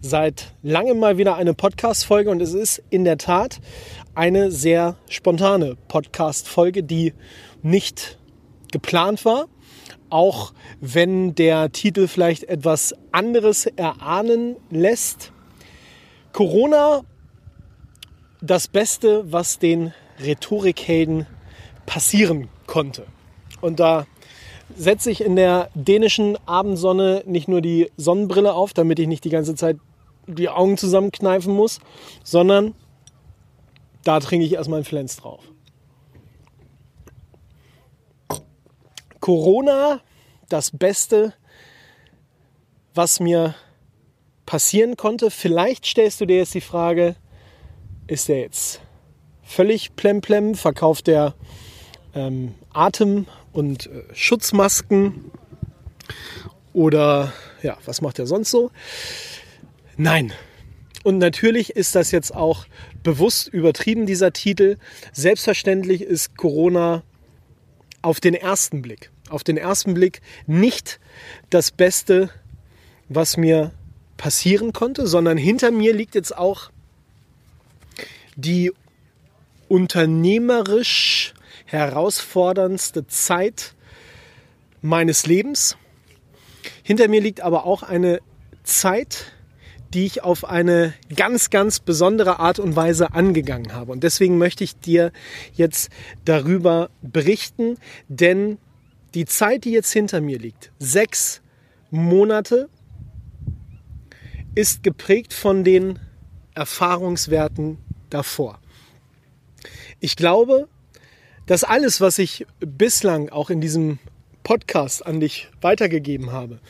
Seit langem mal wieder eine Podcast-Folge und es ist in der Tat eine sehr spontane Podcast-Folge, die nicht geplant war. Auch wenn der Titel vielleicht etwas anderes erahnen lässt. Corona, das Beste, was den Rhetorikhelden passieren konnte. Und da setze ich in der dänischen Abendsonne nicht nur die Sonnenbrille auf, damit ich nicht die ganze Zeit die Augen zusammenkneifen muss, sondern da trinke ich erstmal einen Flens drauf. Corona, das Beste, was mir passieren konnte. Vielleicht stellst du dir jetzt die Frage, ist der jetzt völlig plemplem? Verkauft der ähm, Atem- und äh, Schutzmasken? Oder ja, was macht er sonst so? Nein. Und natürlich ist das jetzt auch bewusst übertrieben, dieser Titel. Selbstverständlich ist Corona auf den ersten Blick, auf den ersten Blick nicht das Beste, was mir passieren konnte, sondern hinter mir liegt jetzt auch die unternehmerisch herausforderndste Zeit meines Lebens. Hinter mir liegt aber auch eine Zeit, die ich auf eine ganz, ganz besondere Art und Weise angegangen habe. Und deswegen möchte ich dir jetzt darüber berichten, denn die Zeit, die jetzt hinter mir liegt, sechs Monate, ist geprägt von den Erfahrungswerten davor. Ich glaube, dass alles, was ich bislang auch in diesem Podcast an dich weitergegeben habe,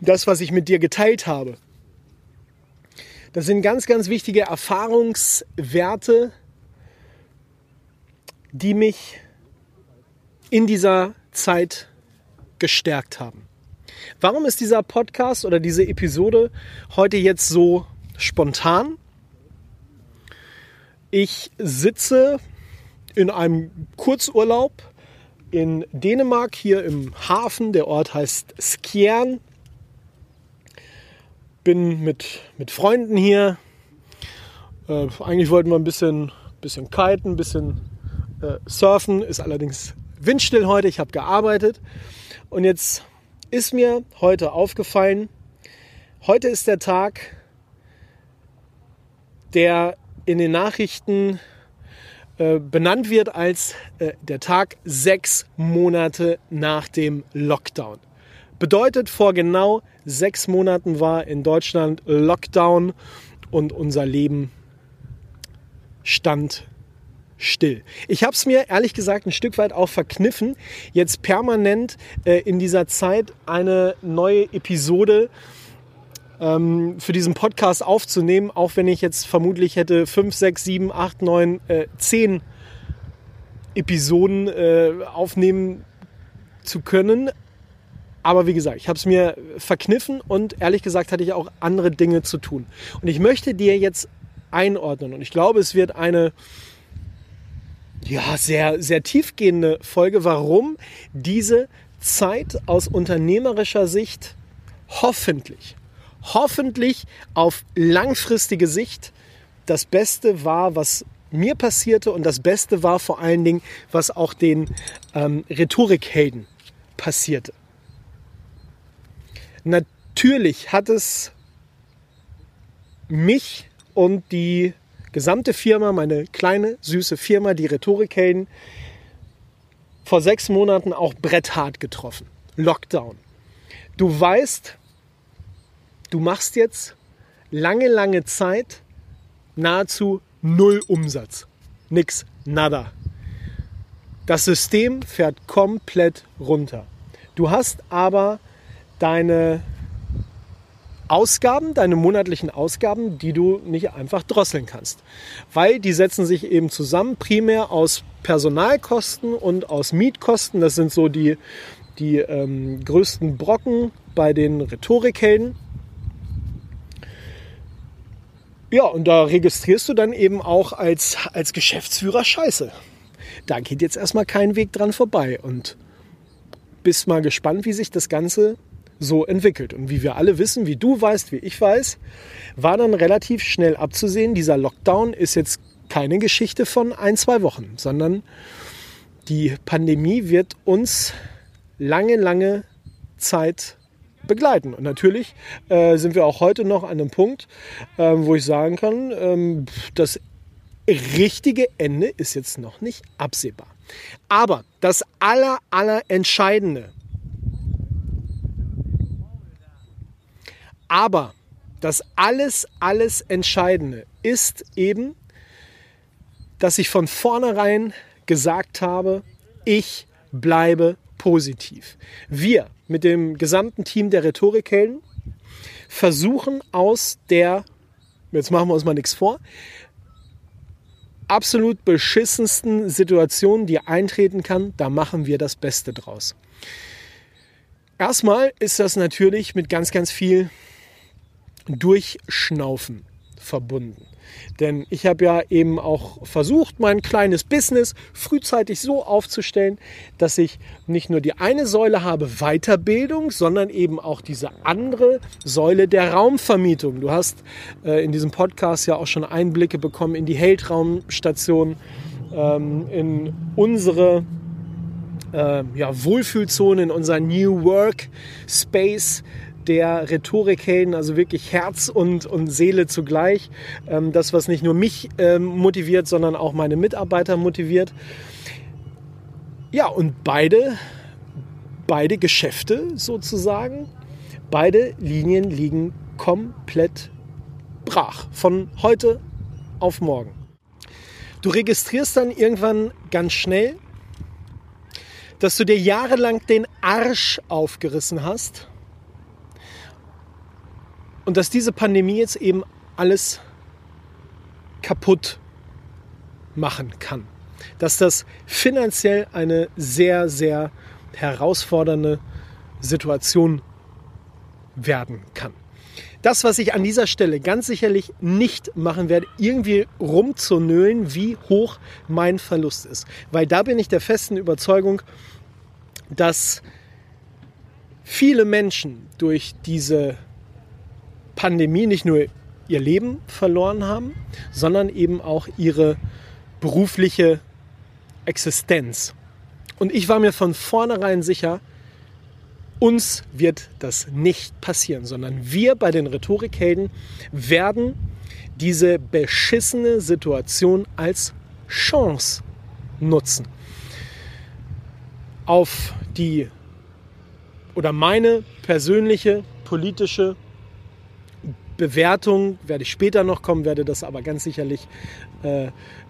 das, was ich mit dir geteilt habe, das sind ganz, ganz wichtige Erfahrungswerte, die mich in dieser Zeit gestärkt haben. Warum ist dieser Podcast oder diese Episode heute jetzt so spontan? Ich sitze in einem Kurzurlaub in Dänemark, hier im Hafen. Der Ort heißt Skjern. Bin mit, mit Freunden hier. Äh, eigentlich wollten wir ein bisschen, bisschen kiten, ein bisschen äh, surfen. Ist allerdings windstill heute. Ich habe gearbeitet. Und jetzt ist mir heute aufgefallen, heute ist der Tag, der in den Nachrichten äh, benannt wird als äh, der Tag sechs Monate nach dem Lockdown. Bedeutet, vor genau sechs Monaten war in Deutschland Lockdown und unser Leben stand still. Ich habe es mir ehrlich gesagt ein Stück weit auch verkniffen, jetzt permanent äh, in dieser Zeit eine neue Episode ähm, für diesen Podcast aufzunehmen, auch wenn ich jetzt vermutlich hätte 5, 6, 7, 8, 9, äh, 10 Episoden äh, aufnehmen zu können. Aber wie gesagt, ich habe es mir verkniffen und ehrlich gesagt hatte ich auch andere Dinge zu tun. Und ich möchte dir jetzt einordnen und ich glaube, es wird eine ja, sehr, sehr tiefgehende Folge, warum diese Zeit aus unternehmerischer Sicht hoffentlich hoffentlich auf langfristige Sicht das Beste war, was mir passierte und das Beste war vor allen Dingen, was auch den ähm, Rhetorikhelden passierte. Natürlich hat es mich und die gesamte Firma, meine kleine süße Firma, die Rhetorikhelden, vor sechs Monaten auch bretthart getroffen. Lockdown. Du weißt, du machst jetzt lange, lange Zeit nahezu null Umsatz. Nix, nada. Das System fährt komplett runter. Du hast aber deine Ausgaben, deine monatlichen Ausgaben, die du nicht einfach drosseln kannst. Weil die setzen sich eben zusammen, primär aus Personalkosten und aus Mietkosten. Das sind so die, die ähm, größten Brocken bei den Rhetorikhelden. Ja, und da registrierst du dann eben auch als, als Geschäftsführer Scheiße. Da geht jetzt erstmal kein Weg dran vorbei. Und bist mal gespannt, wie sich das Ganze so entwickelt. Und wie wir alle wissen, wie du weißt, wie ich weiß, war dann relativ schnell abzusehen, dieser Lockdown ist jetzt keine Geschichte von ein, zwei Wochen, sondern die Pandemie wird uns lange, lange Zeit begleiten. Und natürlich äh, sind wir auch heute noch an einem Punkt, äh, wo ich sagen kann, ähm, das richtige Ende ist jetzt noch nicht absehbar. Aber das aller, aller Entscheidende Aber das alles, alles Entscheidende ist eben, dass ich von vornherein gesagt habe, ich bleibe positiv. Wir mit dem gesamten Team der Rhetorikhelden versuchen aus der, jetzt machen wir uns mal nichts vor, absolut beschissensten Situation, die eintreten kann, da machen wir das Beste draus. Erstmal ist das natürlich mit ganz, ganz viel Durchschnaufen verbunden. Denn ich habe ja eben auch versucht, mein kleines Business frühzeitig so aufzustellen, dass ich nicht nur die eine Säule habe, Weiterbildung, sondern eben auch diese andere Säule der Raumvermietung. Du hast äh, in diesem Podcast ja auch schon Einblicke bekommen in die Heldraumstation, ähm, in unsere äh, ja, Wohlfühlzone, in unser New Work Space der Rhetorikhelden, also wirklich Herz und, und Seele zugleich. Ähm, das, was nicht nur mich ähm, motiviert, sondern auch meine Mitarbeiter motiviert. Ja, und beide, beide Geschäfte sozusagen, beide Linien liegen komplett brach. Von heute auf morgen. Du registrierst dann irgendwann ganz schnell, dass du dir jahrelang den Arsch aufgerissen hast und dass diese Pandemie jetzt eben alles kaputt machen kann. Dass das finanziell eine sehr, sehr herausfordernde Situation werden kann. Das, was ich an dieser Stelle ganz sicherlich nicht machen werde, irgendwie rumzunölen, wie hoch mein Verlust ist. Weil da bin ich der festen Überzeugung, dass viele Menschen durch diese Pandemie nicht nur ihr Leben verloren haben, sondern eben auch ihre berufliche Existenz. Und ich war mir von vornherein sicher, uns wird das nicht passieren, sondern wir bei den Rhetorikhelden werden diese beschissene Situation als Chance nutzen. Auf die oder meine persönliche politische Bewertung werde ich später noch kommen, werde das aber ganz sicherlich äh,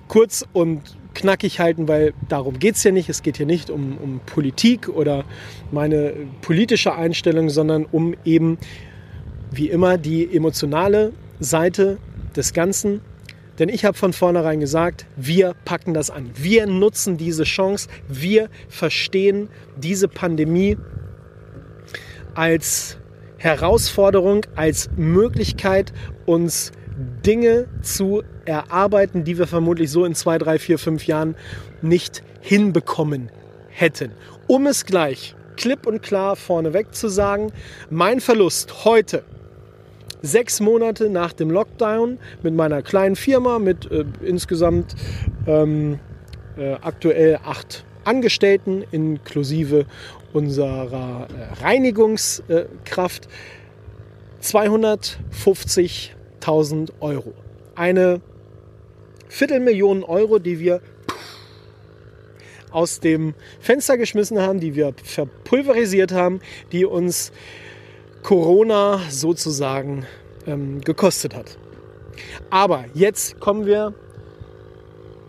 kurz und knackig halten, weil darum geht es ja nicht. Es geht hier nicht um, um Politik oder meine politische Einstellung, sondern um eben, wie immer, die emotionale Seite des Ganzen. Denn ich habe von vornherein gesagt, wir packen das an. Wir nutzen diese Chance. Wir verstehen diese Pandemie als Herausforderung, als Möglichkeit, uns Dinge zu erarbeiten, die wir vermutlich so in zwei, drei, vier, fünf Jahren nicht hinbekommen hätten. Um es gleich klipp und klar vorneweg zu sagen, mein Verlust heute, sechs Monate nach dem Lockdown, mit meiner kleinen Firma, mit äh, insgesamt ähm, äh, aktuell acht Angestellten inklusive unserer äh, Reinigungskraft 250.000 Euro. Eine Viertelmillion Euro, die wir aus dem Fenster geschmissen haben, die wir verpulverisiert haben, die uns Corona sozusagen ähm, gekostet hat. Aber jetzt kommen wir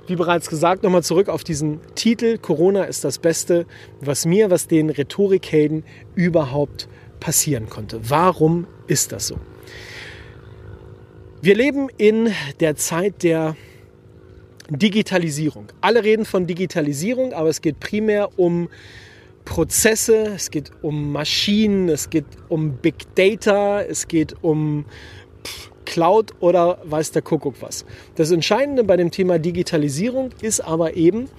wie bereits gesagt, nochmal zurück auf diesen Titel. Corona ist das Beste, was mir, was den Rhetorikhelden überhaupt passieren konnte. Warum ist das so? Wir leben in der Zeit der Digitalisierung. Alle reden von Digitalisierung, aber es geht primär um Prozesse, es geht um Maschinen, es geht um Big Data, es geht um Cloud oder weiß der Kuckuck was. Das Entscheidende bei dem Thema Digitalisierung ist aber eben,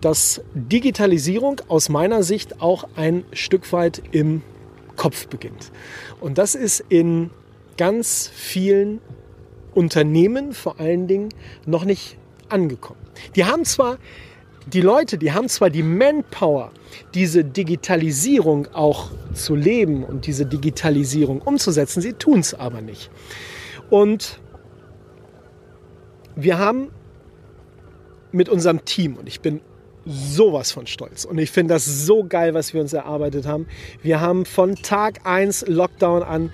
dass Digitalisierung aus meiner Sicht auch ein Stück weit im Kopf beginnt. Und das ist in ganz vielen Unternehmen vor allen Dingen noch nicht angekommen. Die haben zwar die Leute, die haben zwar die Manpower, diese Digitalisierung auch zu leben und diese Digitalisierung umzusetzen, sie tun es aber nicht. Und wir haben mit unserem Team, und ich bin sowas von stolz. Und ich finde das so geil, was wir uns erarbeitet haben. Wir haben von Tag 1 Lockdown an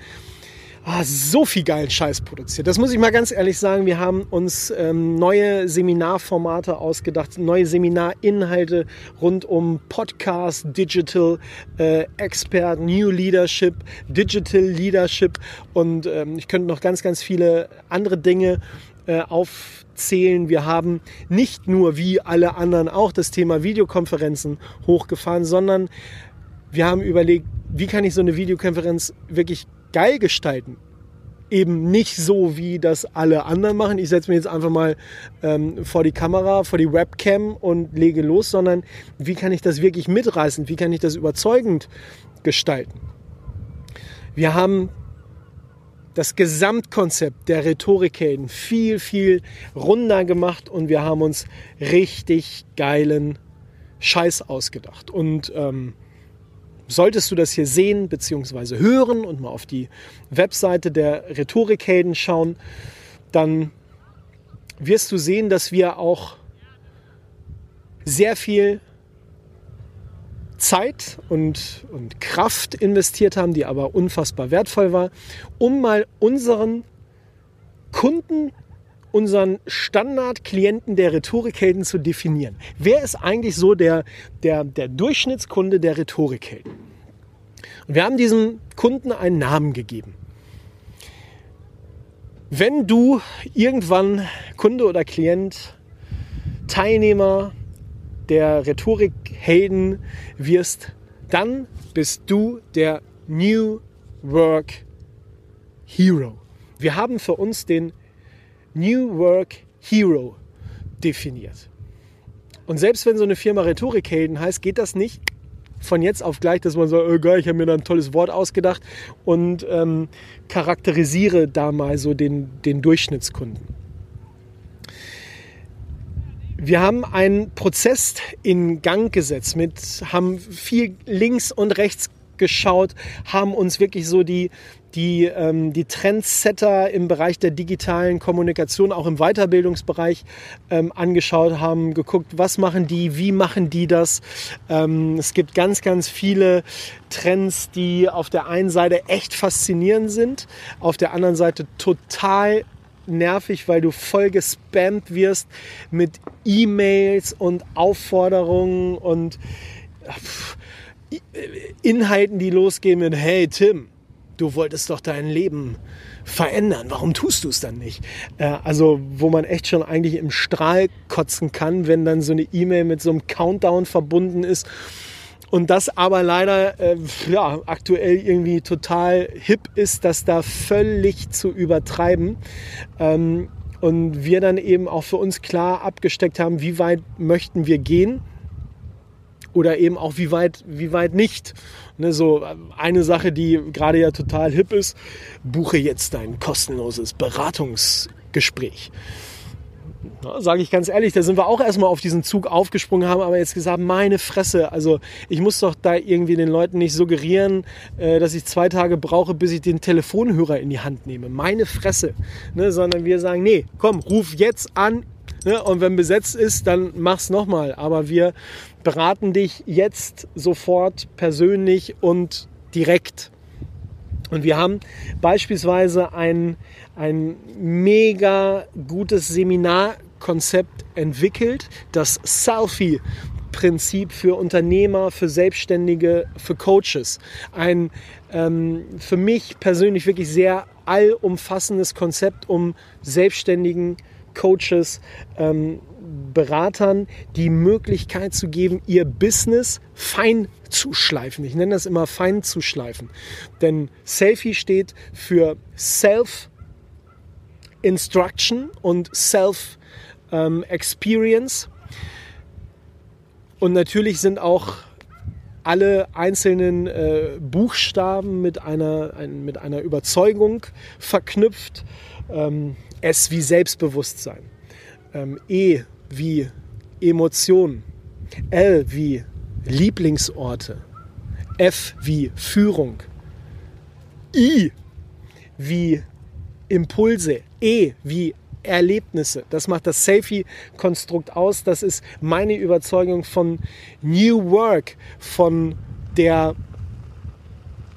ah, so viel geilen Scheiß produziert. Das muss ich mal ganz ehrlich sagen. Wir haben uns ähm, neue Seminarformate ausgedacht, neue Seminarinhalte rund um Podcast, Digital äh, Expert, New Leadership, Digital Leadership und ähm, ich könnte noch ganz, ganz viele andere Dinge äh, aufzählen. Wir haben nicht nur wie alle anderen auch das Thema Videokonferenzen hochgefahren, sondern wir haben überlegt, wie kann ich so eine Videokonferenz wirklich geil gestalten? Eben nicht so, wie das alle anderen machen. Ich setze mich jetzt einfach mal ähm, vor die Kamera, vor die Webcam und lege los, sondern wie kann ich das wirklich mitreißen? Wie kann ich das überzeugend gestalten? Wir haben das Gesamtkonzept der Rhetorikhelden viel, viel runder gemacht und wir haben uns richtig geilen Scheiß ausgedacht. Und ähm, solltest du das hier sehen bzw. hören und mal auf die Webseite der Rhetorikhelden schauen, dann wirst du sehen, dass wir auch sehr viel Zeit und, und Kraft investiert haben, die aber unfassbar wertvoll war, um mal unseren Kunden, unseren Standardklienten der Rhetorikhelden zu definieren. Wer ist eigentlich so der, der, der Durchschnittskunde der Rhetorikhelden? Und wir haben diesem Kunden einen Namen gegeben. Wenn du irgendwann Kunde oder Klient, Teilnehmer, der Rhetorikhelden wirst, dann bist du der New Work Hero. Wir haben für uns den New Work Hero definiert. Und selbst wenn so eine Firma Rhetorikhelden heißt, geht das nicht von jetzt auf gleich, dass man sagt, oh geil, ich habe mir da ein tolles Wort ausgedacht und ähm, charakterisiere da mal so den, den Durchschnittskunden. Wir haben einen Prozess in Gang gesetzt, mit, haben viel links und rechts geschaut, haben uns wirklich so die, die, ähm, die Trendsetter im Bereich der digitalen Kommunikation, auch im Weiterbildungsbereich ähm, angeschaut, haben geguckt, was machen die, wie machen die das. Ähm, es gibt ganz, ganz viele Trends, die auf der einen Seite echt faszinierend sind, auf der anderen Seite total nervig, weil du voll gespammt wirst mit E-Mails und Aufforderungen und äh, Inhalten, die losgehen mit Hey Tim, du wolltest doch dein Leben verändern. Warum tust du es dann nicht? Äh, also, wo man echt schon eigentlich im Strahl kotzen kann, wenn dann so eine E-Mail mit so einem Countdown verbunden ist und das aber leider äh, ja, aktuell irgendwie total hip ist, das da völlig zu übertreiben. Ähm, und wir dann eben auch für uns klar abgesteckt haben, wie weit möchten wir gehen oder eben auch wie weit, wie weit nicht. Ne, so eine Sache, die gerade ja total hip ist, buche jetzt dein kostenloses Beratungsgespräch. Sage ich ganz ehrlich, da sind wir auch erstmal auf diesen Zug aufgesprungen, haben aber jetzt gesagt, meine Fresse, also ich muss doch da irgendwie den Leuten nicht suggerieren, äh, dass ich zwei Tage brauche, bis ich den Telefonhörer in die Hand nehme. Meine Fresse. Ne, sondern wir sagen, nee, komm, ruf jetzt an ne, und wenn besetzt ist, dann mach's nochmal. Aber wir beraten dich jetzt sofort persönlich und direkt. Und wir haben beispielsweise ein, ein mega gutes Seminarkonzept entwickelt, das Selfie Prinzip für Unternehmer, für Selbstständige, für Coaches. Ein ähm, für mich persönlich wirklich sehr allumfassendes Konzept, um selbstständigen Coaches, ähm, Beratern die Möglichkeit zu geben, ihr Business fein zu schleifen. Ich nenne das immer fein zu schleifen. Denn Selfie steht für Self Instruction und Self Experience. Und natürlich sind auch alle einzelnen äh, Buchstaben mit einer, ein, mit einer Überzeugung verknüpft. Ähm, S wie Selbstbewusstsein. Ähm, e wie Emotionen. L wie Lieblingsorte. F wie Führung. I wie Impulse. E wie Erlebnisse. Das macht das Selfie-Konstrukt aus. Das ist meine Überzeugung von New Work, von der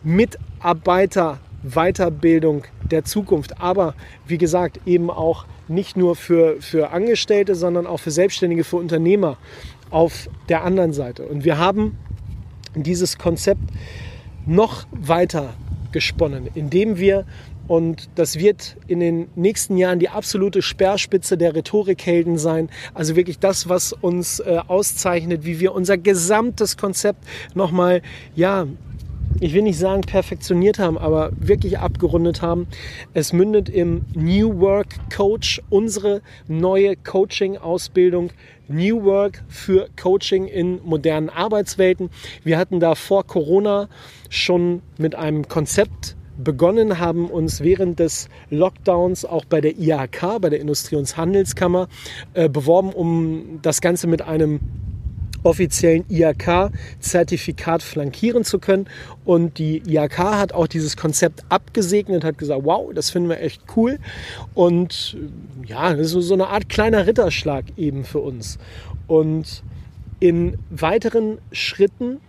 Mitarbeiter-Weiterbildung der Zukunft. Aber wie gesagt, eben auch nicht nur für, für Angestellte, sondern auch für Selbstständige, für Unternehmer auf der anderen Seite. Und wir haben dieses Konzept noch weiter gesponnen, indem wir und das wird in den nächsten Jahren die absolute Speerspitze der Rhetorikhelden sein. Also wirklich das, was uns äh, auszeichnet, wie wir unser gesamtes Konzept nochmal, ja, ich will nicht sagen perfektioniert haben, aber wirklich abgerundet haben. Es mündet im New Work Coach, unsere neue Coaching-Ausbildung. New Work für Coaching in modernen Arbeitswelten. Wir hatten da vor Corona schon mit einem Konzept begonnen haben, uns während des Lockdowns auch bei der IHK, bei der Industrie- und Handelskammer, äh, beworben, um das Ganze mit einem offiziellen IHK-Zertifikat flankieren zu können. Und die IHK hat auch dieses Konzept abgesegnet, hat gesagt, wow, das finden wir echt cool. Und äh, ja, das ist so eine Art kleiner Ritterschlag eben für uns. Und in weiteren Schritten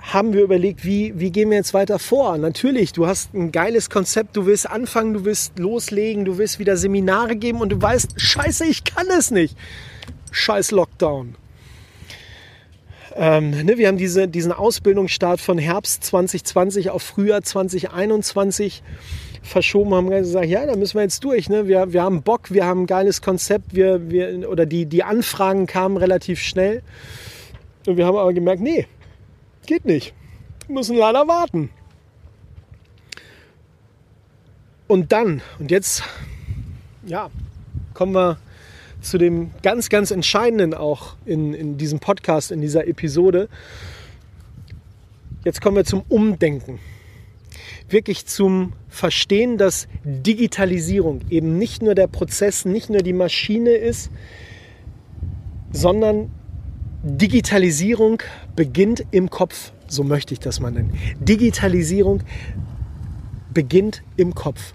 haben wir überlegt, wie, wie gehen wir jetzt weiter vor? Natürlich, du hast ein geiles Konzept, du willst anfangen, du willst loslegen, du willst wieder Seminare geben und du weißt, scheiße, ich kann es nicht. Scheiß Lockdown. Ähm, ne, wir haben diese, diesen Ausbildungsstart von Herbst 2020 auf Frühjahr 2021 verschoben, haben gesagt, ja, da müssen wir jetzt durch. Ne? Wir, wir haben Bock, wir haben ein geiles Konzept, wir, wir, oder die, die Anfragen kamen relativ schnell. Und wir haben aber gemerkt, nee, Geht nicht. Wir müssen leider warten. Und dann, und jetzt, ja, kommen wir zu dem ganz, ganz Entscheidenden auch in, in diesem Podcast, in dieser Episode. Jetzt kommen wir zum Umdenken. Wirklich zum Verstehen, dass Digitalisierung eben nicht nur der Prozess, nicht nur die Maschine ist, sondern Digitalisierung beginnt im Kopf, so möchte ich das mal nennen. Digitalisierung beginnt im Kopf.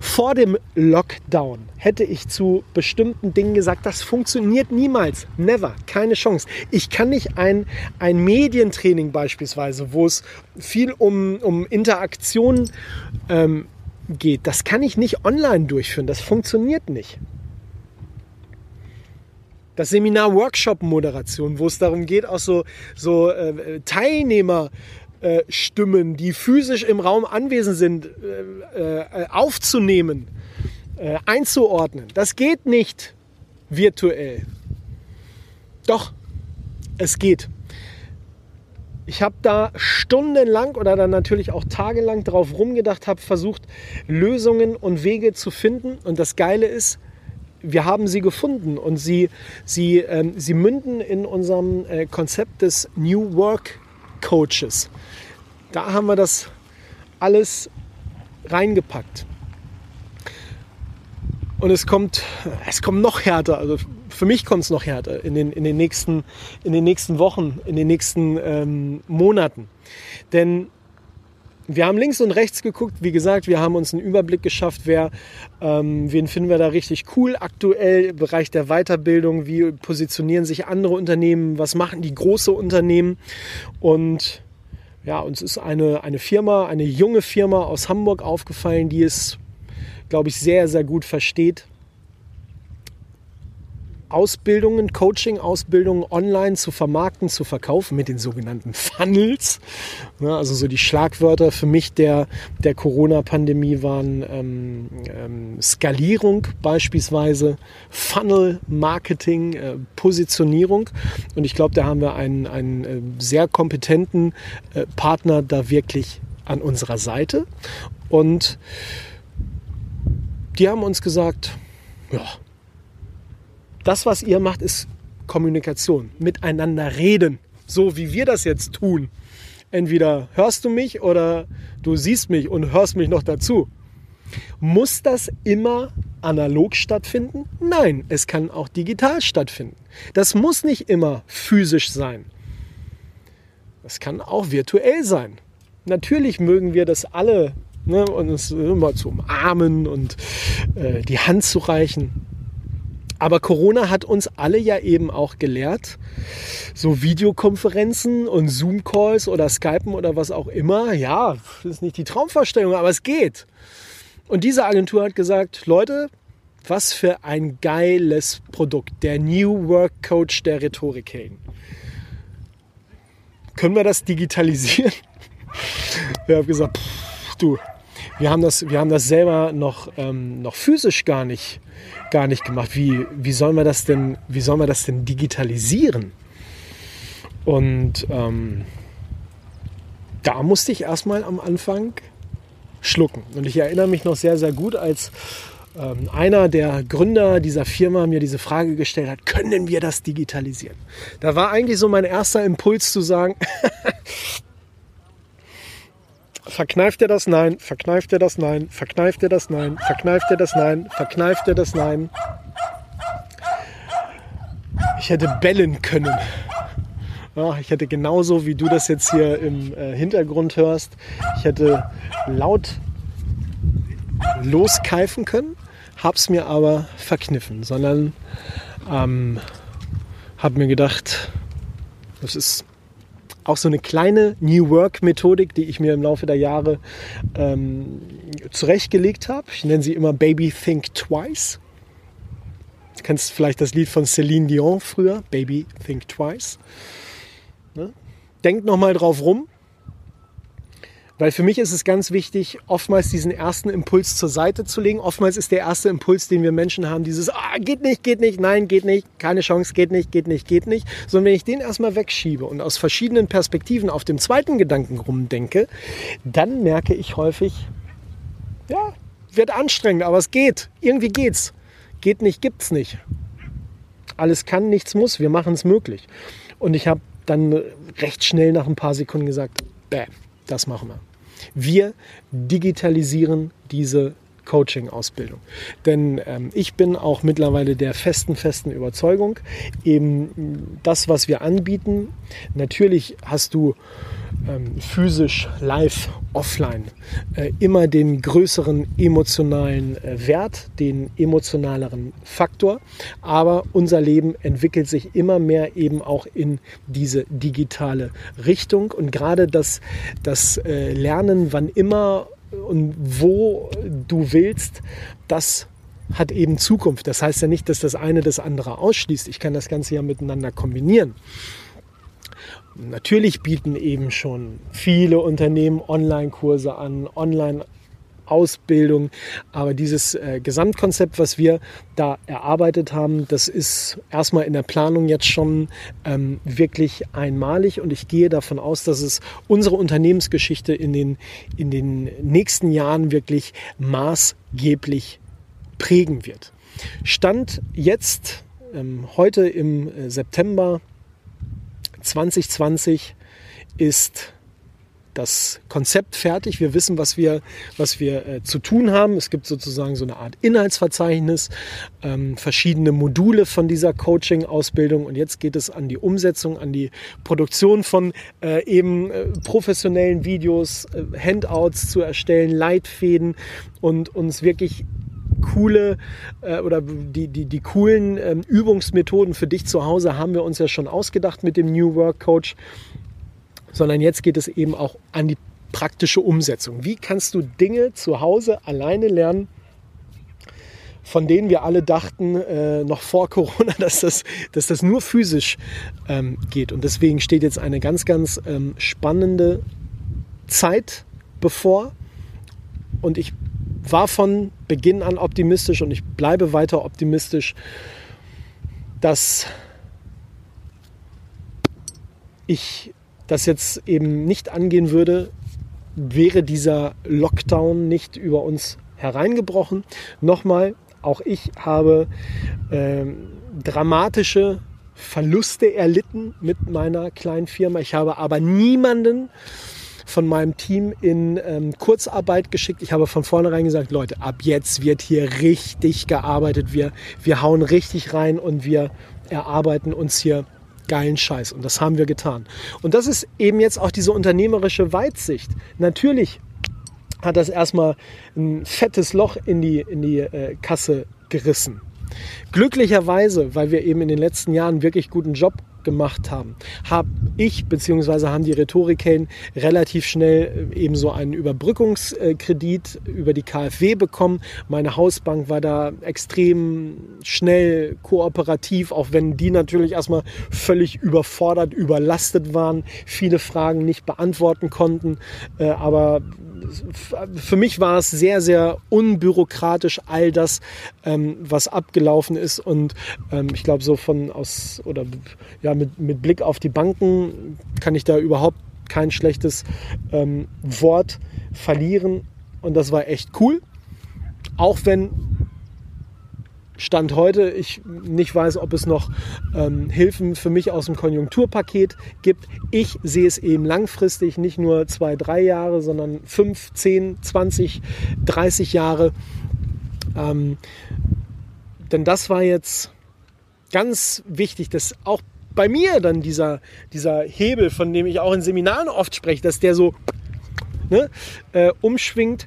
Vor dem Lockdown hätte ich zu bestimmten Dingen gesagt, das funktioniert niemals. Never. Keine Chance. Ich kann nicht ein, ein Medientraining beispielsweise, wo es viel um, um Interaktion ähm, geht, das kann ich nicht online durchführen. Das funktioniert nicht das Seminar Workshop-Moderation, wo es darum geht, auch so, so äh, Teilnehmer Stimmen, die physisch im Raum anwesend sind, äh, äh aufzunehmen, äh, einzuordnen. Das geht nicht virtuell. Doch, es geht. Ich habe da stundenlang oder dann natürlich auch tagelang drauf rumgedacht, habe versucht, Lösungen und Wege zu finden. Und das Geile ist, wir haben sie gefunden und sie, sie, ähm, sie münden in unserem äh, Konzept des New Work Coaches. Da haben wir das alles reingepackt. Und es kommt, es kommt noch härter. Also für mich kommt es noch härter in den, in, den nächsten, in den nächsten Wochen, in den nächsten ähm, Monaten. Denn wir haben links und rechts geguckt. Wie gesagt, wir haben uns einen Überblick geschafft, wer, ähm, wen finden wir da richtig cool aktuell im Bereich der Weiterbildung, wie positionieren sich andere Unternehmen, was machen die große Unternehmen. Und ja, uns ist eine, eine Firma, eine junge Firma aus Hamburg aufgefallen, die es, glaube ich, sehr, sehr gut versteht, Ausbildungen, Coaching-Ausbildungen online zu vermarkten, zu verkaufen mit den sogenannten Funnels. Ja, also so die Schlagwörter für mich der, der Corona-Pandemie waren ähm, ähm, Skalierung beispielsweise, Funnel-Marketing, äh, Positionierung. Und ich glaube, da haben wir einen, einen äh, sehr kompetenten äh, Partner da wirklich an unserer Seite. Und die haben uns gesagt, ja, das, was ihr macht, ist Kommunikation, miteinander reden, so wie wir das jetzt tun. Entweder hörst du mich oder du siehst mich und hörst mich noch dazu. Muss das immer analog stattfinden? Nein, es kann auch digital stattfinden. Das muss nicht immer physisch sein. Das kann auch virtuell sein. Natürlich mögen wir das alle, ne, uns immer zu umarmen und äh, die Hand zu reichen. Aber Corona hat uns alle ja eben auch gelehrt, so Videokonferenzen und Zoom-Calls oder Skypen oder was auch immer, ja, das ist nicht die Traumvorstellung, aber es geht. Und diese Agentur hat gesagt, Leute, was für ein geiles Produkt, der New Work Coach der Rhetorikhelden. Können wir das digitalisieren? Wir haben gesagt, pff, du, wir haben das, wir haben das selber noch, ähm, noch physisch gar nicht gar nicht gemacht. Wie, wie, sollen wir das denn, wie sollen wir das denn digitalisieren? Und ähm, da musste ich erstmal am Anfang schlucken. Und ich erinnere mich noch sehr, sehr gut, als ähm, einer der Gründer dieser Firma mir diese Frage gestellt hat, können wir das digitalisieren? Da war eigentlich so mein erster Impuls zu sagen, Verkneift er das Nein? Verkneift er das Nein? Verkneift er das Nein? Verkneift er das Nein? Verkneift er das Nein? Ich hätte bellen können. Ich hätte genauso wie du das jetzt hier im äh, Hintergrund hörst, ich hätte laut loskeifen können, hab's mir aber verkniffen, sondern ähm, hab mir gedacht, das ist auch so eine kleine New Work-Methodik, die ich mir im Laufe der Jahre ähm, zurechtgelegt habe. Ich nenne sie immer Baby Think Twice. Du kennst vielleicht das Lied von Celine Dion früher, Baby Think Twice. Ne? Denk nochmal drauf rum, weil für mich ist es ganz wichtig, oftmals diesen ersten Impuls zur Seite zu legen. Oftmals ist der erste Impuls, den wir Menschen haben, dieses, ah, geht nicht, geht nicht, nein, geht nicht, keine Chance, geht nicht, geht nicht, geht nicht. Sondern wenn ich den erstmal wegschiebe und aus verschiedenen Perspektiven auf dem zweiten Gedanken rumdenke, dann merke ich häufig, ja, wird anstrengend, aber es geht. Irgendwie geht's. Geht nicht, gibt's nicht. Alles kann, nichts muss. Wir machen es möglich. Und ich habe dann recht schnell nach ein paar Sekunden gesagt, bäh, das machen wir. Wir digitalisieren diese Coaching-Ausbildung. Denn ähm, ich bin auch mittlerweile der festen, festen Überzeugung, eben das, was wir anbieten, natürlich hast du ähm, physisch, live, offline äh, immer den größeren emotionalen äh, Wert, den emotionaleren Faktor. Aber unser Leben entwickelt sich immer mehr eben auch in diese digitale Richtung. Und gerade das, das äh, Lernen, wann immer und wo du willst, das hat eben Zukunft. Das heißt ja nicht, dass das eine das andere ausschließt. Ich kann das Ganze ja miteinander kombinieren. Natürlich bieten eben schon viele Unternehmen Online-Kurse an, Online- Ausbildung. Aber dieses äh, Gesamtkonzept, was wir da erarbeitet haben, das ist erstmal in der Planung jetzt schon ähm, wirklich einmalig. Und ich gehe davon aus, dass es unsere Unternehmensgeschichte in den, in den nächsten Jahren wirklich maßgeblich prägen wird. Stand jetzt, ähm, heute im äh, September 2020 ist das Konzept fertig. Wir wissen, was wir, was wir äh, zu tun haben. Es gibt sozusagen so eine Art Inhaltsverzeichnis, ähm, verschiedene Module von dieser Coaching-Ausbildung. Und jetzt geht es an die Umsetzung, an die Produktion von äh, eben äh, professionellen Videos, äh, Handouts zu erstellen, Leitfäden und uns wirklich coole äh, oder die, die, die coolen ähm, Übungsmethoden für dich zu Hause haben wir uns ja schon ausgedacht mit dem New Work Coach, sondern jetzt geht es eben auch an die praktische Umsetzung. Wie kannst du Dinge zu Hause alleine lernen? von denen wir alle dachten, äh, noch vor Corona, dass das, dass das nur physisch ähm, geht. Und deswegen steht jetzt eine ganz, ganz ähm, spannende Zeit bevor. Und ich war von Beginn an optimistisch und ich bleibe weiter optimistisch, dass ich das jetzt eben nicht angehen würde, wäre dieser Lockdown nicht über uns hereingebrochen. Nochmal, auch ich habe äh, dramatische Verluste erlitten mit meiner kleinen Firma. Ich habe aber niemanden von meinem Team in ähm, Kurzarbeit geschickt. Ich habe von vornherein gesagt, Leute, ab jetzt wird hier richtig gearbeitet. Wir, wir hauen richtig rein und wir erarbeiten uns hier geilen Scheiß. Und das haben wir getan. Und das ist eben jetzt auch diese unternehmerische Weitsicht. Natürlich hat das erstmal ein fettes Loch in die, in die äh, Kasse gerissen. Glücklicherweise, weil wir eben in den letzten Jahren wirklich guten Job gemacht haben, habe ich bzw. haben die Rhetorikhelden relativ schnell äh, eben so einen Überbrückungskredit über die KfW bekommen. Meine Hausbank war da extrem schnell kooperativ, auch wenn die natürlich erstmal völlig überfordert, überlastet waren, viele Fragen nicht beantworten konnten. Äh, aber für mich war es sehr, sehr unbürokratisch, all das, ähm, was abgelaufen ist. Und ähm, ich glaube, so von aus oder ja, mit, mit Blick auf die Banken kann ich da überhaupt kein schlechtes ähm, Wort verlieren. Und das war echt cool. Auch wenn Stand heute ich nicht weiß, ob es noch ähm, Hilfen für mich aus dem Konjunkturpaket gibt. Ich sehe es eben langfristig, nicht nur zwei, drei Jahre, sondern fünf, zehn, zwanzig, dreißig Jahre. Ähm, denn das war jetzt ganz wichtig, dass auch bei mir dann dieser, dieser Hebel, von dem ich auch in Seminaren oft spreche, dass der so ne, äh, umschwingt,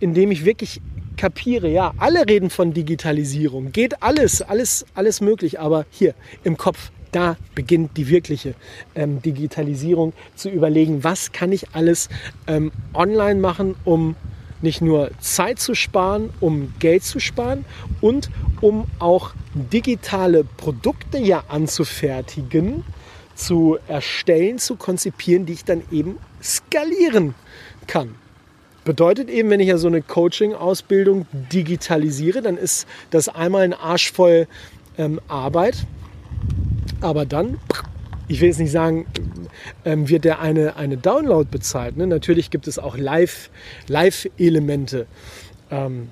indem ich wirklich kapiere, ja, alle reden von Digitalisierung, geht alles, alles, alles möglich, aber hier im Kopf, da beginnt die wirkliche ähm, Digitalisierung zu überlegen, was kann ich alles ähm, online machen, um nicht nur Zeit zu sparen, um Geld zu sparen und um auch digitale Produkte ja anzufertigen, zu erstellen, zu konzipieren, die ich dann eben skalieren kann. Bedeutet eben, wenn ich ja so eine Coaching-Ausbildung digitalisiere, dann ist das einmal ein Arsch voll ähm, Arbeit, aber dann ich will jetzt nicht sagen, ähm, wird der eine, eine Download bezahlt. Ne? Natürlich gibt es auch Live-Elemente. ähm,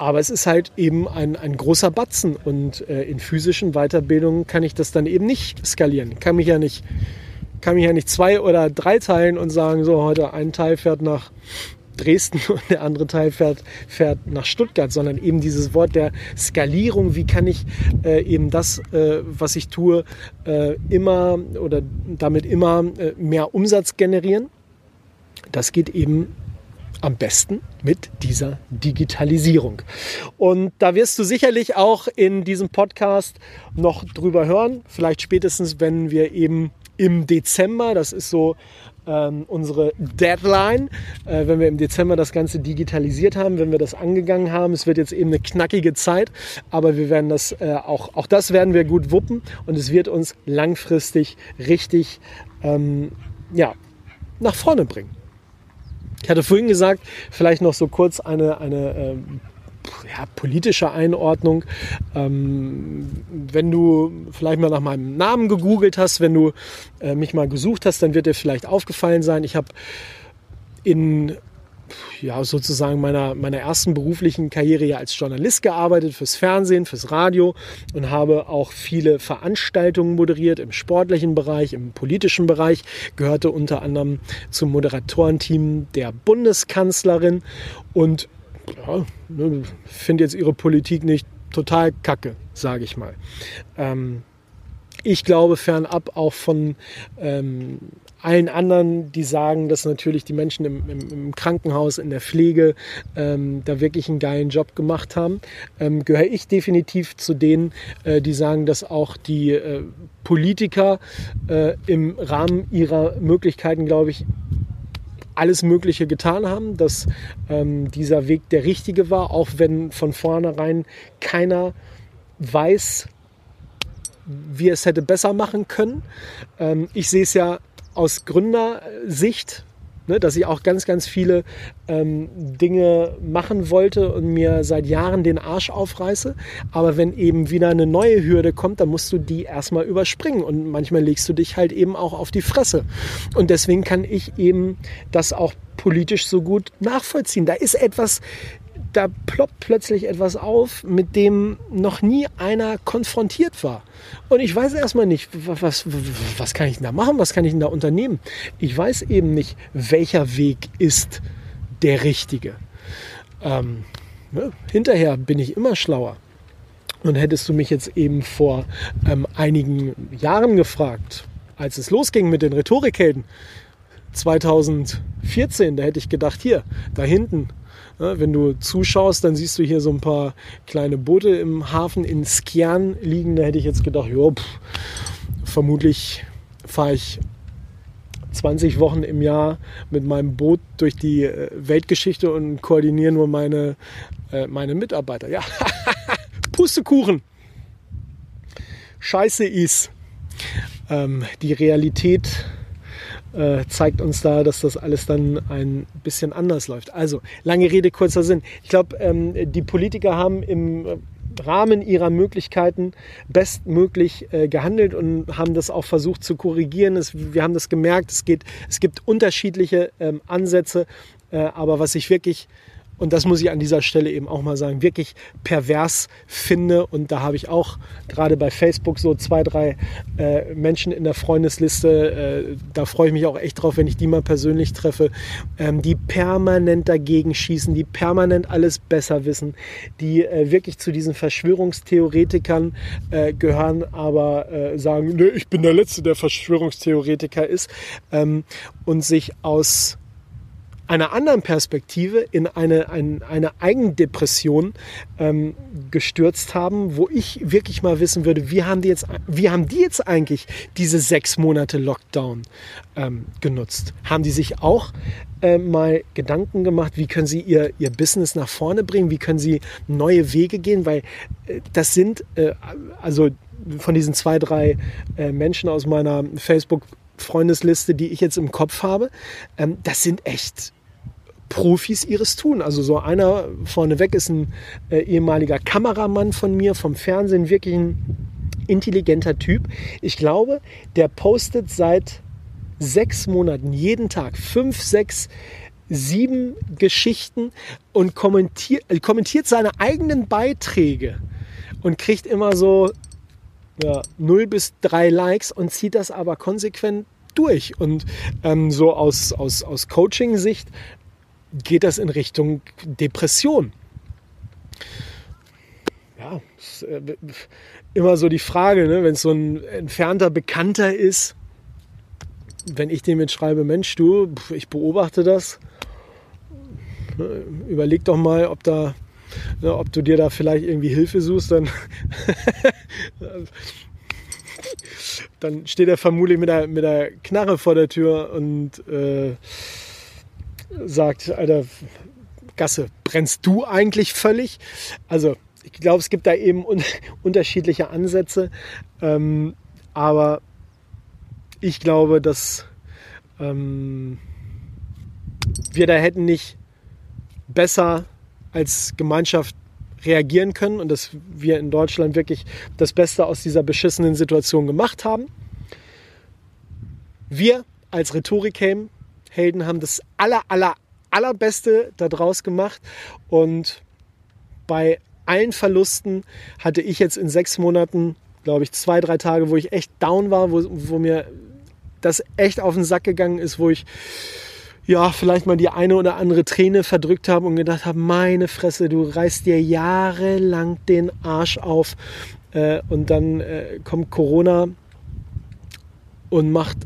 aber es ist halt eben ein, ein großer Batzen und äh, in physischen Weiterbildungen kann ich das dann eben nicht skalieren. Kann mich ja nicht, kann mich ja nicht zwei oder drei teilen und sagen, so heute ein Teil fährt nach Dresden und der andere Teil fährt, fährt nach Stuttgart, sondern eben dieses Wort der Skalierung, wie kann ich äh, eben das, äh, was ich tue, äh, immer oder damit immer äh, mehr Umsatz generieren. Das geht eben am besten mit dieser Digitalisierung. Und da wirst du sicherlich auch in diesem Podcast noch drüber hören, vielleicht spätestens, wenn wir eben im Dezember, das ist so ähm, unsere Deadline, äh, wenn wir im Dezember das Ganze digitalisiert haben, wenn wir das angegangen haben. Es wird jetzt eben eine knackige Zeit, aber wir werden das äh, auch, auch das werden wir gut wuppen und es wird uns langfristig richtig ähm, ja, nach vorne bringen. Ich hatte vorhin gesagt, vielleicht noch so kurz eine, eine äh, ja, politische Einordnung. Ähm, wenn du vielleicht mal nach meinem Namen gegoogelt hast, wenn du äh, mich mal gesucht hast, dann wird dir vielleicht aufgefallen sein, ich habe in ja, sozusagen meiner, meiner ersten beruflichen Karriere ja als Journalist gearbeitet, fürs Fernsehen, fürs Radio und habe auch viele Veranstaltungen moderiert im sportlichen Bereich, im politischen Bereich, gehörte unter anderem zum Moderatorenteam der Bundeskanzlerin und ja, ne, finde jetzt ihre Politik nicht total kacke, sage ich mal. Ähm, ich glaube fernab auch von ähm, allen anderen, die sagen, dass natürlich die Menschen im, im, im Krankenhaus, in der Pflege ähm, da wirklich einen geilen Job gemacht haben, ähm, gehöre ich definitiv zu denen, äh, die sagen, dass auch die äh, Politiker äh, im Rahmen ihrer Möglichkeiten, glaube ich, alles Mögliche getan haben, dass ähm, dieser Weg der richtige war, auch wenn von vornherein keiner weiß, wie es hätte besser machen können. Ähm, ich sehe es ja aus Gründersicht, ne, dass ich auch ganz, ganz viele ähm, Dinge machen wollte und mir seit Jahren den Arsch aufreiße. Aber wenn eben wieder eine neue Hürde kommt, dann musst du die erstmal überspringen und manchmal legst du dich halt eben auch auf die Fresse. Und deswegen kann ich eben das auch politisch so gut nachvollziehen. Da ist etwas, da ploppt plötzlich etwas auf, mit dem noch nie einer konfrontiert war. Und ich weiß erstmal nicht, was, was, kann ich denn da machen, was kann ich denn da unternehmen. Ich weiß eben nicht, welcher Weg ist der richtige. Ähm, ne? Hinterher bin ich immer schlauer. Und hättest du mich jetzt eben vor ähm, einigen Jahren gefragt, als es losging mit den Rhetorikhelden, 2014, da hätte ich gedacht, hier, da hinten wenn du zuschaust, dann siehst du hier so ein paar kleine Boote im Hafen in Skian liegen. Da hätte ich jetzt gedacht, ja, vermutlich fahre ich 20 Wochen im Jahr mit meinem Boot durch die äh, Weltgeschichte und koordiniere nur meine, äh, meine Mitarbeiter. Ja, Pustekuchen. Scheiße ist. Ähm, die Realität äh, zeigt uns da, dass das alles dann ein bisschen anders läuft. Also, lange Rede, kurzer Sinn. Ich glaube, ähm, die Politiker haben im Rahmen ihrer Möglichkeiten bestmöglich äh, gehandelt und haben das auch versucht zu korrigieren. Es, wir haben das gemerkt, es, geht, es gibt unterschiedliche ähm, Ansätze, äh, aber was ich wirklich und das muss ich an dieser Stelle eben auch mal sagen, wirklich pervers finde. Und da habe ich auch gerade bei Facebook so zwei, drei äh, Menschen in der Freundesliste, äh, da freue ich mich auch echt drauf, wenn ich die mal persönlich treffe, ähm, die permanent dagegen schießen, die permanent alles besser wissen, die äh, wirklich zu diesen Verschwörungstheoretikern äh, gehören, aber äh, sagen, nö, ich bin der Letzte, der Verschwörungstheoretiker ist ähm, und sich aus einer anderen Perspektive in eine, ein, eine Eigendepression ähm, gestürzt haben, wo ich wirklich mal wissen würde, wie haben die jetzt, wie haben die jetzt eigentlich diese sechs Monate Lockdown ähm, genutzt? Haben die sich auch äh, mal Gedanken gemacht, wie können sie ihr, ihr Business nach vorne bringen, wie können sie neue Wege gehen, weil äh, das sind, äh, also von diesen zwei, drei äh, Menschen aus meiner Facebook- Freundesliste, die ich jetzt im Kopf habe, ähm, das sind echt Profis ihres tun. Also so einer vorneweg ist ein äh, ehemaliger Kameramann von mir vom Fernsehen, wirklich ein intelligenter Typ. Ich glaube, der postet seit sechs Monaten jeden Tag fünf, sechs, sieben Geschichten und kommentiert, äh, kommentiert seine eigenen Beiträge und kriegt immer so ja, 0 bis 3 Likes und zieht das aber konsequent durch. Und ähm, so aus, aus, aus Coaching-Sicht geht das in Richtung Depression. Ja, ist, äh, immer so die Frage, ne, wenn es so ein entfernter Bekannter ist, wenn ich dem jetzt schreibe, Mensch, du, ich beobachte das, ne, überleg doch mal, ob da, ne, ob du dir da vielleicht irgendwie Hilfe suchst, dann, dann steht er vermutlich mit der, mit der Knarre vor der Tür und äh, sagt, Alter, Gasse, brennst du eigentlich völlig? Also ich glaube, es gibt da eben un unterschiedliche Ansätze, ähm, aber ich glaube, dass ähm, wir da hätten nicht besser als Gemeinschaft reagieren können und dass wir in Deutschland wirklich das Beste aus dieser beschissenen Situation gemacht haben. Wir als Rhetorikhame Helden haben das aller, aller, allerbeste daraus gemacht. Und bei allen Verlusten hatte ich jetzt in sechs Monaten, glaube ich, zwei, drei Tage, wo ich echt down war, wo, wo mir das echt auf den Sack gegangen ist, wo ich ja, vielleicht mal die eine oder andere Träne verdrückt habe und gedacht habe, meine Fresse, du reißt dir jahrelang den Arsch auf äh, und dann äh, kommt Corona und macht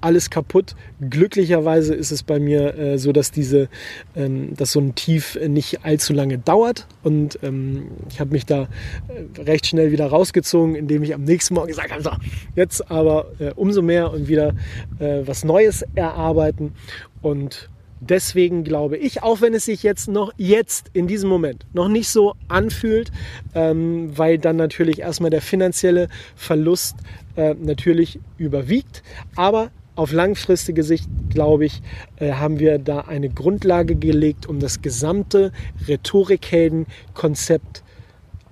alles kaputt. Glücklicherweise ist es bei mir äh, so, dass diese, ähm, dass so ein Tief nicht allzu lange dauert. Und ähm, ich habe mich da äh, recht schnell wieder rausgezogen, indem ich am nächsten Morgen gesagt habe, so, jetzt aber äh, umso mehr und wieder äh, was Neues erarbeiten. Und deswegen glaube ich, auch wenn es sich jetzt noch jetzt in diesem Moment noch nicht so anfühlt, ähm, weil dann natürlich erstmal der finanzielle Verlust äh, natürlich überwiegt, aber auf langfristige Sicht, glaube ich, äh, haben wir da eine Grundlage gelegt, um das gesamte Rhetorikhelden-Konzept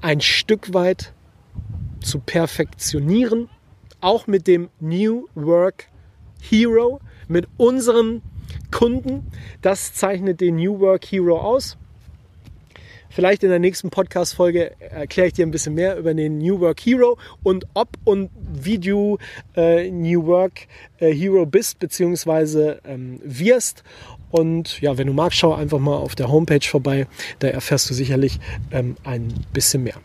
ein Stück weit zu perfektionieren, auch mit dem New Work Hero, mit unserem Kunden. Das zeichnet den New Work Hero aus. Vielleicht in der nächsten Podcast-Folge erkläre ich dir ein bisschen mehr über den New Work Hero und ob und wie du äh, New Work äh, Hero bist bzw. Ähm, wirst. Und ja, wenn du magst, schau einfach mal auf der Homepage vorbei. Da erfährst du sicherlich ähm, ein bisschen mehr.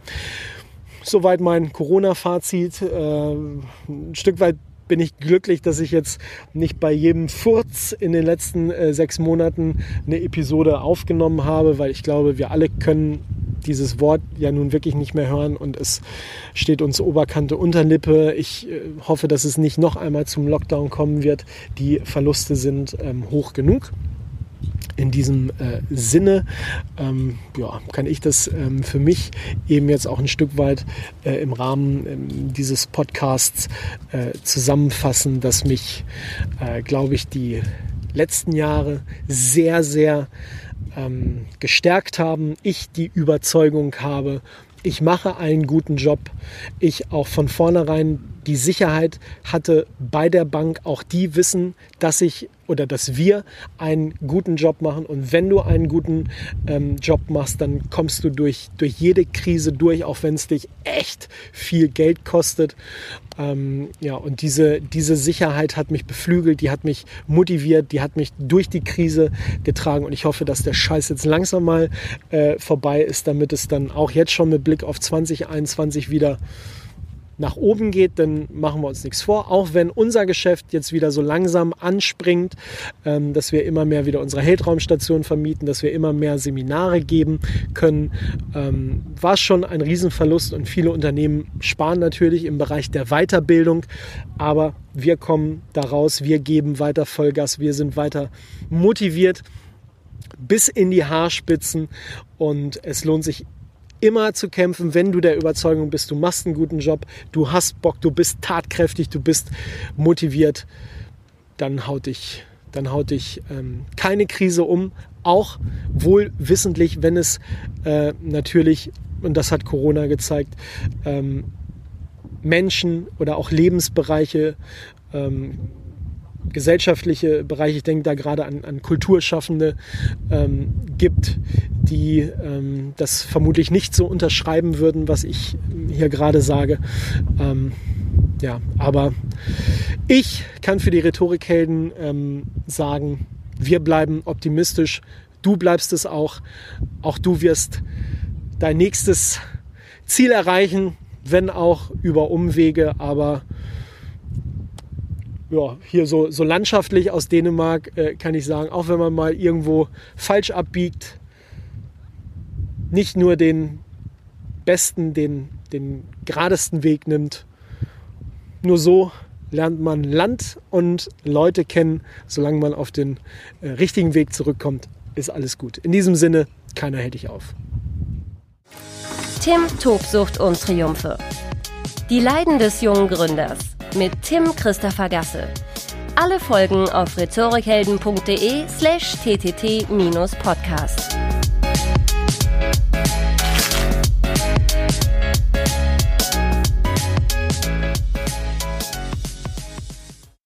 Soweit mein Corona-Fazit. Äh, ein Stück weit bin ich glücklich, dass ich jetzt nicht bei jedem Furz in den letzten äh, sechs Monaten eine Episode aufgenommen habe, weil ich glaube, wir alle können dieses Wort ja nun wirklich nicht mehr hören und es steht uns Oberkante Unterlippe. Ich äh, hoffe, dass es nicht noch einmal zum Lockdown kommen wird. Die Verluste sind ähm, hoch genug in diesem äh, Sinne ähm, ja, kann ich das ähm, für mich eben jetzt auch ein Stück weit äh, im Rahmen ähm, dieses Podcasts äh, zusammenfassen, dass mich, äh, glaube ich, die letzten Jahre sehr, sehr ähm, gestärkt haben. Ich die Überzeugung habe, ich mache einen guten Job. Ich auch von vornherein die Sicherheit hatte bei der Bank, auch die wissen, dass ich oder dass wir einen guten Job machen. Und wenn du einen guten ähm, Job machst, dann kommst du durch, durch jede Krise durch, auch wenn es dich echt viel Geld kostet. Ähm, ja, und diese, diese Sicherheit hat mich beflügelt, die hat mich motiviert, die hat mich durch die Krise getragen. Und ich hoffe, dass der Scheiß jetzt langsam mal äh, vorbei ist, damit es dann auch jetzt schon mit Blick auf 2021 wieder nach oben geht, dann machen wir uns nichts vor. Auch wenn unser Geschäft jetzt wieder so langsam anspringt, ähm, dass wir immer mehr wieder unsere Heldraumstation vermieten, dass wir immer mehr Seminare geben können, ähm, war schon ein Riesenverlust und viele Unternehmen sparen natürlich im Bereich der Weiterbildung, aber wir kommen daraus, wir geben weiter Vollgas, wir sind weiter motiviert bis in die Haarspitzen und es lohnt sich immer zu kämpfen, wenn du der Überzeugung bist, du machst einen guten Job, du hast Bock, du bist tatkräftig, du bist motiviert, dann haut dich, dann haut dich ähm, keine Krise um. Auch wohl wissentlich, wenn es äh, natürlich, und das hat Corona gezeigt, ähm, Menschen oder auch Lebensbereiche ähm, gesellschaftliche Bereiche, ich denke da gerade an, an Kulturschaffende, ähm, gibt, die ähm, das vermutlich nicht so unterschreiben würden, was ich hier gerade sage. Ähm, ja, aber ich kann für die Rhetorikhelden ähm, sagen, wir bleiben optimistisch, du bleibst es auch, auch du wirst dein nächstes Ziel erreichen, wenn auch über Umwege, aber ja, hier so, so landschaftlich aus Dänemark äh, kann ich sagen, auch wenn man mal irgendwo falsch abbiegt, nicht nur den besten, den, den geradesten Weg nimmt. Nur so lernt man Land und Leute kennen. Solange man auf den äh, richtigen Weg zurückkommt, ist alles gut. In diesem Sinne, keiner hält dich auf. Tim Tobsucht und Triumphe. Die Leiden des jungen Gründers mit Tim Christopher Gasse. Alle Folgen auf rhetorikhelden.de slash ttt-podcast.